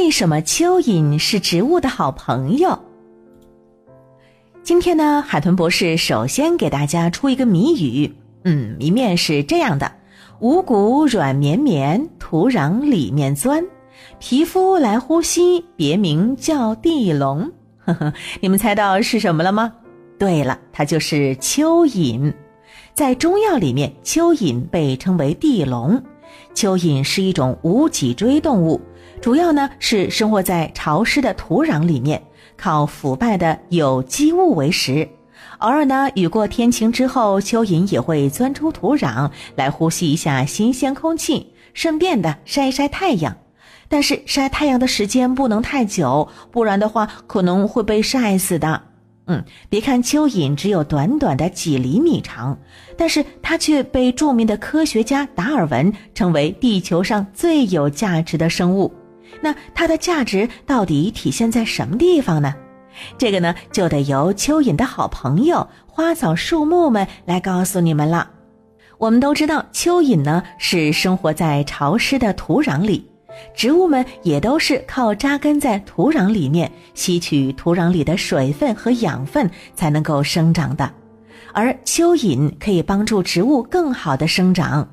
为什么蚯蚓是植物的好朋友？今天呢，海豚博士首先给大家出一个谜语。嗯，谜面是这样的：五谷软绵绵，土壤里面钻，皮肤来呼吸，别名叫地龙。呵呵，你们猜到是什么了吗？对了，它就是蚯蚓。在中药里面，蚯蚓被称为地龙。蚯蚓是一种无脊椎动物，主要呢是生活在潮湿的土壤里面，靠腐败的有机物为食。偶尔呢，雨过天晴之后，蚯蚓也会钻出土壤来呼吸一下新鲜空气，顺便的晒一晒太阳。但是晒太阳的时间不能太久，不然的话可能会被晒死的。嗯，别看蚯蚓只有短短的几厘米长，但是它却被著名的科学家达尔文称为地球上最有价值的生物。那它的价值到底体现在什么地方呢？这个呢，就得由蚯蚓的好朋友花草树木们来告诉你们了。我们都知道，蚯蚓呢是生活在潮湿的土壤里。植物们也都是靠扎根在土壤里面，吸取土壤里的水分和养分才能够生长的，而蚯蚓可以帮助植物更好的生长。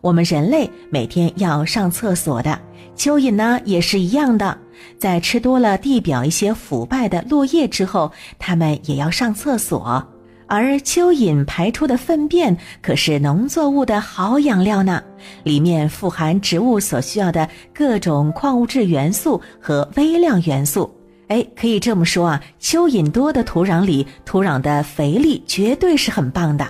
我们人类每天要上厕所的，蚯蚓呢也是一样的，在吃多了地表一些腐败的落叶之后，它们也要上厕所。而蚯蚓排出的粪便可是农作物的好养料呢，里面富含植物所需要的各种矿物质元素和微量元素。哎，可以这么说啊，蚯蚓多的土壤里，土壤的肥力绝对是很棒的。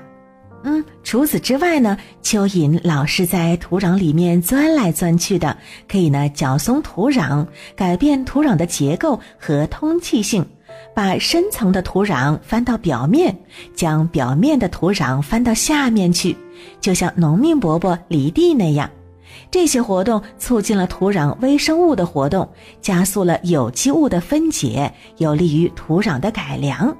嗯，除此之外呢，蚯蚓老是在土壤里面钻来钻去的，可以呢搅松土壤，改变土壤的结构和通气性。把深层的土壤翻到表面，将表面的土壤翻到下面去，就像农民伯伯犁地那样。这些活动促进了土壤微生物的活动，加速了有机物的分解，有利于土壤的改良。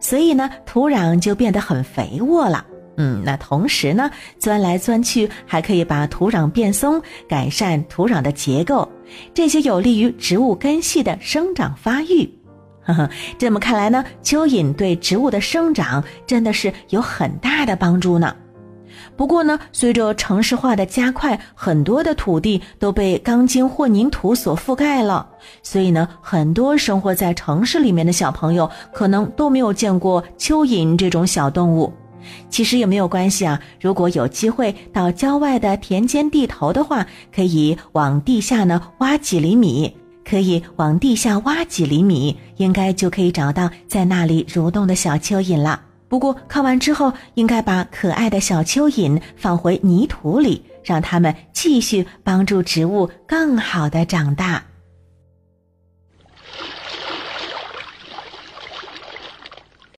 所以呢，土壤就变得很肥沃了。嗯，那同时呢，钻来钻去还可以把土壤变松，改善土壤的结构，这些有利于植物根系的生长发育。呵呵，这么看来呢，蚯蚓对植物的生长真的是有很大的帮助呢。不过呢，随着城市化的加快，很多的土地都被钢筋混凝土所覆盖了，所以呢，很多生活在城市里面的小朋友可能都没有见过蚯蚓这种小动物。其实也没有关系啊，如果有机会到郊外的田间地头的话，可以往地下呢挖几厘米。可以往地下挖几厘米，应该就可以找到在那里蠕动的小蚯蚓了。不过看完之后，应该把可爱的小蚯蚓放回泥土里，让它们继续帮助植物更好的长大。